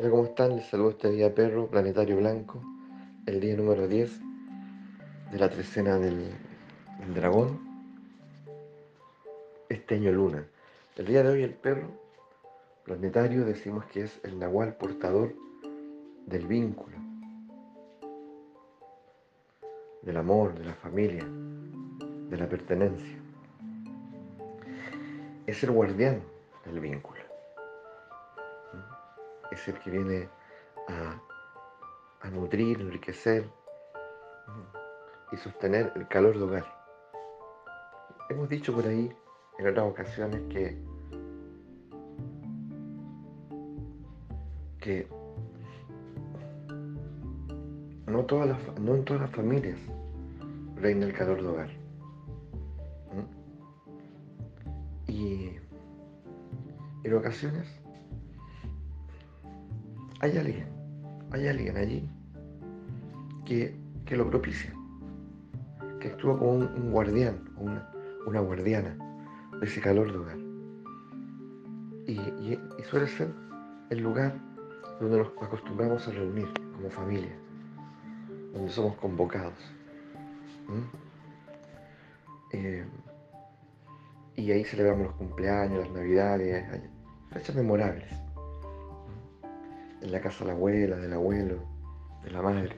Hola, ¿cómo están? Les saludo este día perro, Planetario Blanco, el día número 10 de la trecena del, del dragón, este año luna. El día de hoy el perro planetario decimos que es el nahual portador del vínculo, del amor, de la familia, de la pertenencia. Es el guardián del vínculo es el que viene a, nutrir, enriquecer y sostener el calor de hogar. Hemos dicho por ahí en otras ocasiones que, que no, todas las, no en todas las familias reina el calor de hogar. Y en ocasiones hay alguien, hay alguien allí que, lo propicia, que actúa como un, guardián, una, una, guardiana de ese calor de hogar. Y, suele ser el lugar donde nos acostumbramos a reunir como familia, donde somos convocados. Eh, y ahí celebramos los cumpleaños, las navidades, fechas memorables en la casa de la abuela, del abuelo, de la madre.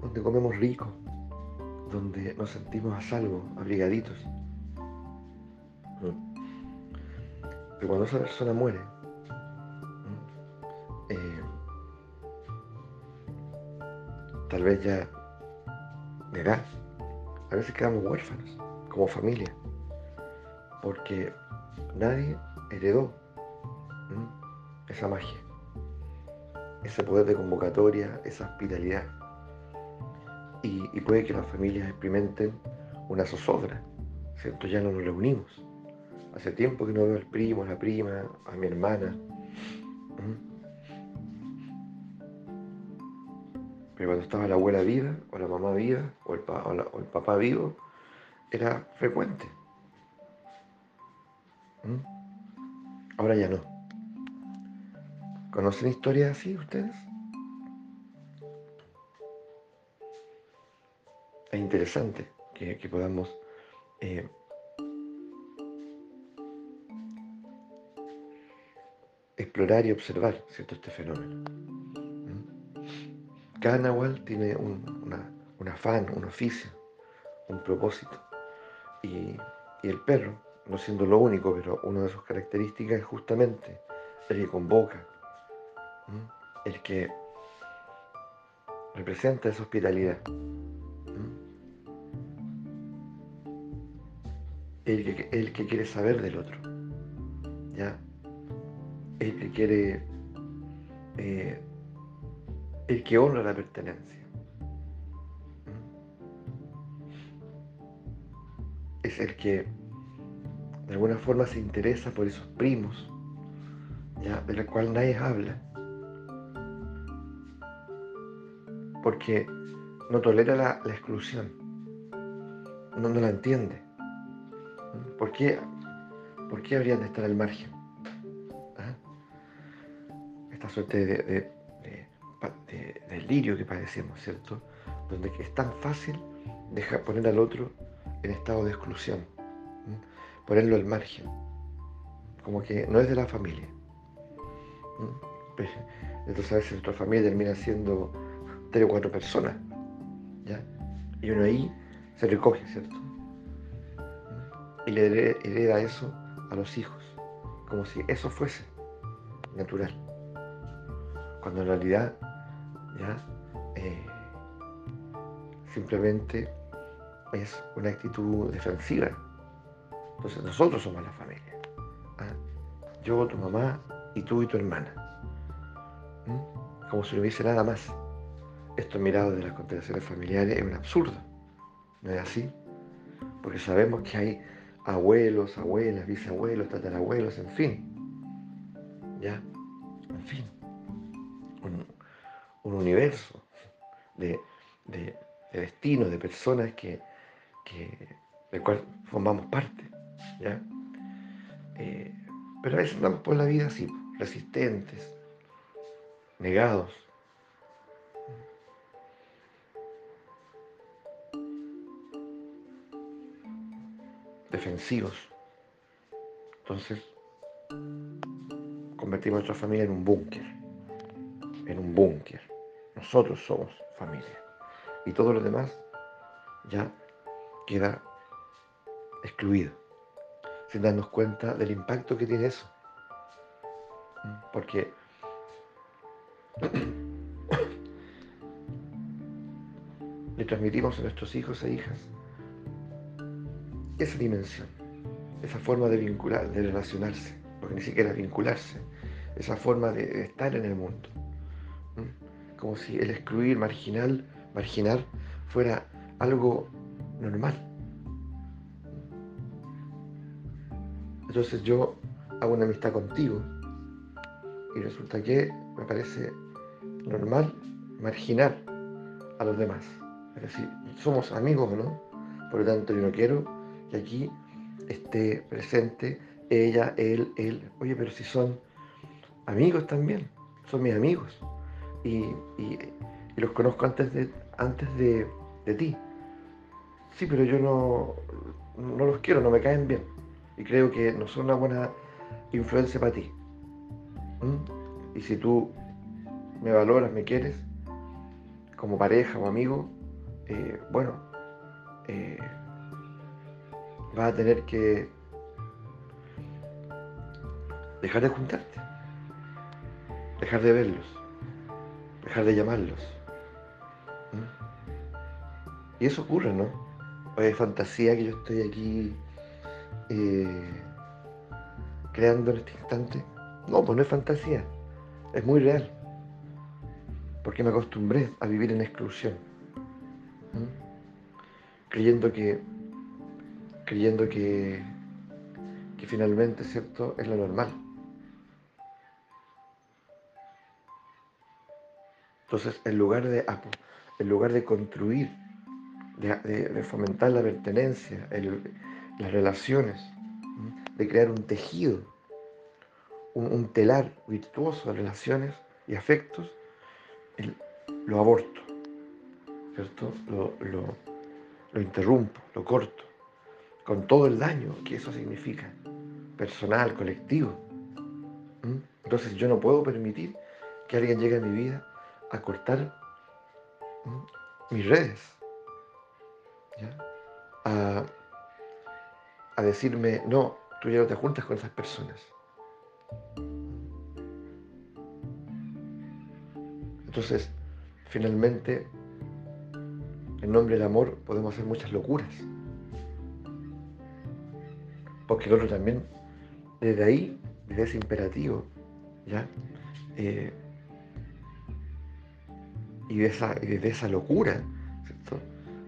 Donde comemos rico, donde nos sentimos a salvo, abrigaditos. Pero cuando esa persona muere, eh, tal vez ya de edad, a veces quedamos huérfanos como familia, porque nadie heredó esa magia, ese poder de convocatoria, esa hospitalidad. Y, puede que las familias experimenten una zozobra, ¿cierto? Ya no nos reunimos. Hace tiempo que no veo al primo, a la prima, a mi hermana. Pero cuando estaba la abuela viva, o la mamá viva, o el, o el papá vivo, era frecuente. Ahora ya no. ¿Conocen historias así ustedes? Es interesante que, podamos eh, explorar y observar ¿cierto? este fenómeno. Cada nahual tiene un, afán, un oficio, un propósito. Y, y, el perro, no siendo lo único, pero una de sus características es justamente el que convoca, el que representa esa hospitalidad. El que, el que quiere saber del otro. ¿Ya? El que quiere. Eh, el que honra la pertenencia. Es el que de alguna forma se interesa por esos primos, ¿ya? de la cual nadie habla porque no tolera la, exclusión, no, no, la entiende. ¿Por qué, ¿Por qué habrían de estar al margen? ¿Ah? Esta suerte de, de, delirio que padecemos, ¿cierto? Donde es tan fácil dejar, poner al otro en estado de exclusión, ponerlo al margen, como que no es de la familia. Entonces a veces nuestra familia termina siendo tres o cuatro personas. ¿ya? Y uno ahí se recoge, ¿cierto? Y le hereda eso a los hijos, como si eso fuese natural. Cuando en realidad ya eh, simplemente es una actitud defensiva. Entonces nosotros somos la familia. ¿ah? Yo, tu mamá y tú y tu hermana. Como si no hubiese nada más esto mirado de las constelaciones familiares es un absurdo. ¿No es así? Porque sabemos que hay abuelos, abuelas, bisabuelos, tatarabuelos, en fin. ¿Ya? En fin. Un, universo de, de, de personas que, que, del cual formamos parte. ¿Ya? Eh, Pero a veces andamos por la vida así, resistentes, negados. Defensivos. Entonces, convertimos nuestra familia en un búnker, en un búnker. Nosotros somos familia. Y todo lo demás ya queda excluido, sin darnos cuenta del impacto que tiene eso. Porque le transmitimos a nuestros hijos e hijas esa dimensión, esa forma de vincular, de relacionarse, porque ni siquiera vincularse, esa forma de estar en el mundo. Como si el excluir, marginal, marginar, fuera algo normal. Entonces yo hago una amistad contigo y resulta que me parece normal marginar a los demás. Es decir, somos amigos, ¿no? Por lo tanto, yo no quiero que aquí esté presente ella, él, él. Oye, pero si son amigos también, son mis amigos. Y, los conozco antes de, antes de, ti. Sí, pero yo no, no los quiero, no me caen bien. Y creo que no son una buena influencia para ti. ¿Mm? Y si tú me valoras, me quieres, como pareja o amigo, eh, bueno, eh, vas a tener que dejar de juntarte, dejar de verlos, dejar de llamarlos. Y eso ocurre, ¿no? es fantasía que yo estoy aquí eh, creando en este instante. No, pues no es fantasía, es muy real. Porque me acostumbré a vivir en exclusión. Creyendo que. Creyendo que. que finalmente, ¿cierto? Es lo normal. Entonces, en lugar de, en lugar de construir, de, fomentar la pertenencia, las relaciones, de crear un tejido, un, telar virtuoso de relaciones y afectos, lo aborto, ¿cierto? Lo, interrumpo, lo corto, con todo el daño que eso significa, personal, colectivo. Entonces yo no puedo permitir que alguien llegue a mi vida a cortar mis redes, A, a decirme, no, tú ya no te juntas con esas personas. Entonces, finalmente, en nombre del amor podemos hacer muchas locuras. Porque el otro también, desde ahí, desde ese imperativo, ¿ya? Eh, y, de esa, desde esa locura,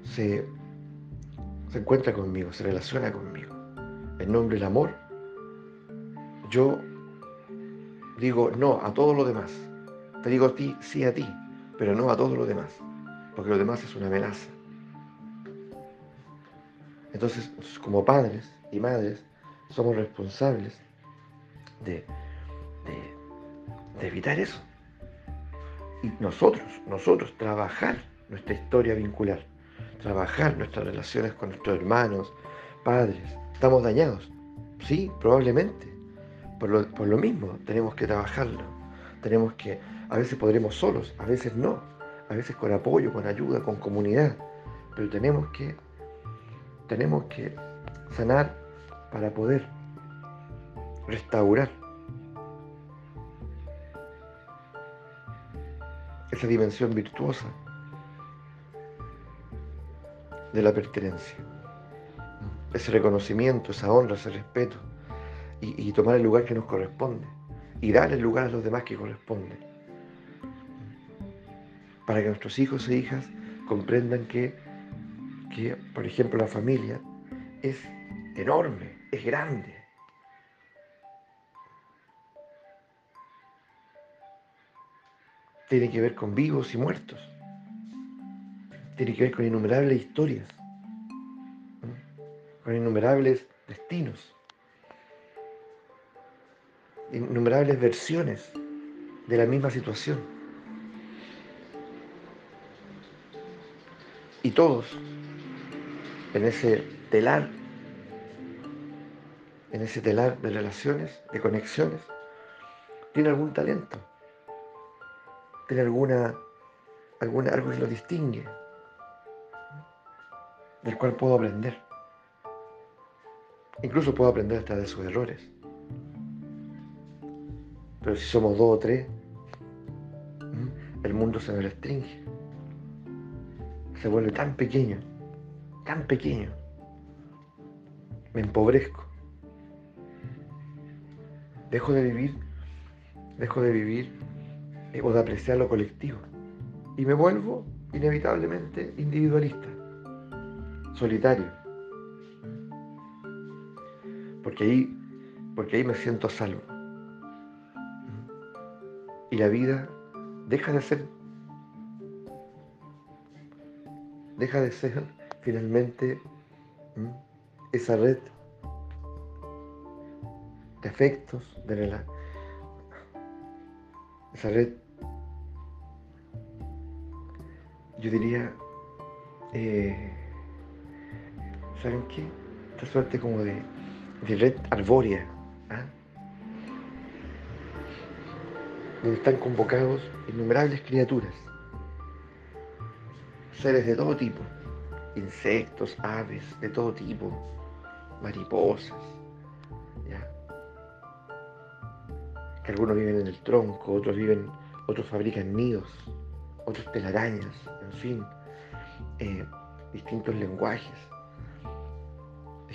Se, se encuentra conmigo, se relaciona conmigo. En nombre del amor, yo digo no a todo lo demás. Te digo a ti, sí a ti, pero no a todo lo demás, porque lo demás es una amenaza. Entonces, como padres y madres, somos responsables de, de, evitar eso. Y nosotros, nosotros trabajar nuestra historia vincular, trabajar nuestras relaciones con nuestros hermanos, padres. ¿Estamos dañados? Sí, probablemente. Por lo, por lo mismo, tenemos que trabajarlo. Tenemos que a veces podremos solos, a veces no, a veces con apoyo, con ayuda, con comunidad, pero tenemos que, tenemos que sanar para poder restaurar esa dimensión virtuosa de la pertenencia, ese reconocimiento, esa honra, ese respeto, y, tomar el lugar que nos corresponde, y dar el lugar a los demás que corresponde para que nuestros hijos e hijas comprendan que, que, por ejemplo, la familia es enorme, es grande. Tiene que ver con vivos y muertos. Tiene que ver con innumerables historias, con innumerables destinos. innumerables versiones de la misma situación. Y todos, en ese telar, en ese telar de relaciones, de conexiones, tienen algún talento, tienen alguna, alguna, algo que lo distingue, del cual puedo aprender. Incluso puedo aprender hasta de sus errores. Pero si somos dos o tres, el mundo se me restringe. Se vuelve tan pequeño, tan pequeño. Me empobrezco. Dejo de vivir, dejo de vivir eh, o de apreciar lo colectivo. Y me vuelvo inevitablemente individualista, solitario. Porque ahí, porque ahí me siento salvo. Y la vida deja de ser, deja de ser finalmente esa red de afectos, de la, esa red, yo diría, eh, ¿saben qué? Esta suerte como de, de red arbórea. ¿ah? donde están convocados innumerables criaturas, seres de todo tipo, insectos, aves de todo tipo, mariposas, que algunos viven en el tronco, otros viven, otros fabrican nidos, otros telarañas, en fin, eh, distintos lenguajes.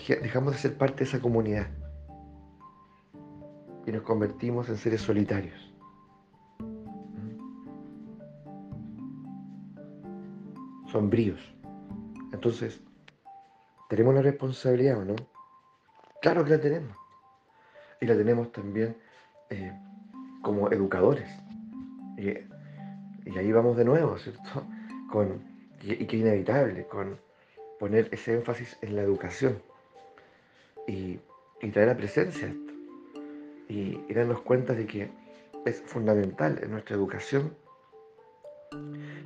Dejamos de ser parte de esa comunidad y nos convertimos en seres solitarios. sombríos. Entonces, ¿tenemos la responsabilidad o no? Claro que la tenemos. Y la tenemos también eh, como educadores. Y, ahí vamos de nuevo, ¿cierto? Con, y, que inevitable, con poner ese énfasis en la educación y, traer a presencia esto. Y, y darnos cuenta de que es fundamental en nuestra educación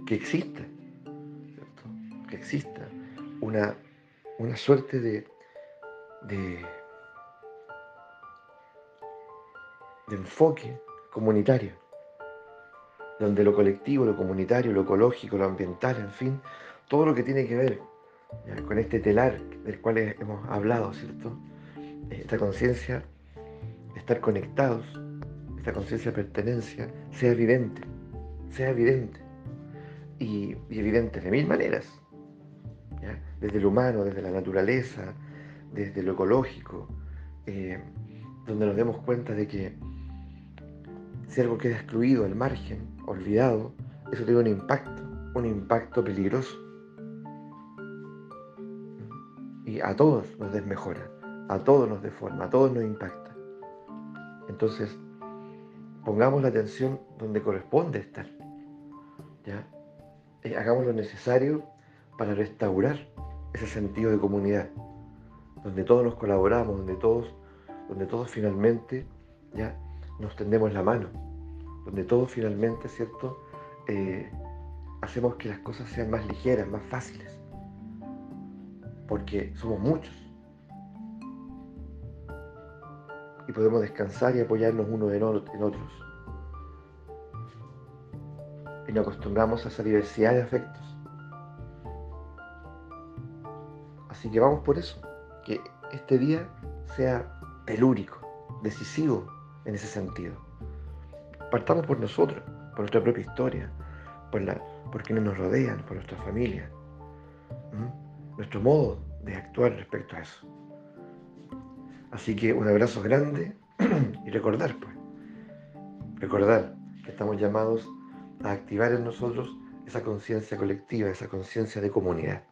que exista que exista una, una suerte de, enfoque comunitario, donde lo colectivo, lo comunitario, lo ecológico, lo ambiental, en fin, todo lo que tiene que ver con este telar del cual hemos hablado, ¿cierto? Esta conciencia de estar conectados, esta conciencia de pertenencia, sea evidente, sea evidente y evidente de mil maneras desde lo humano, desde la naturaleza, desde lo ecológico, eh, donde nos demos cuenta de que si algo queda excluido al margen, olvidado, eso tiene un impacto, un impacto peligroso. Y a todos nos desmejora, a todos nos deforma, a todos nos impacta. Entonces, pongamos la atención donde corresponde estar. ¿ya? Eh, hagamos lo necesario para restaurar ese sentido de comunidad, donde todos nos colaboramos, donde todos, donde todos finalmente ya nos tendemos la mano, donde todos finalmente, ¿cierto? Eh, hacemos que las cosas sean más ligeras, más fáciles, porque somos muchos. Y podemos descansar y apoyarnos unos en otros. Y nos acostumbramos a esa diversidad de afectos Así que vamos por eso, que este día sea telúrico, decisivo en ese sentido. Partamos por nosotros, por nuestra propia historia, por, la, por quienes nos rodean, por nuestra familia, nuestro modo de actuar respecto a eso. Así que un abrazo grande y recordar, pues, recordar que estamos llamados a activar en nosotros esa conciencia colectiva, esa conciencia de comunidad.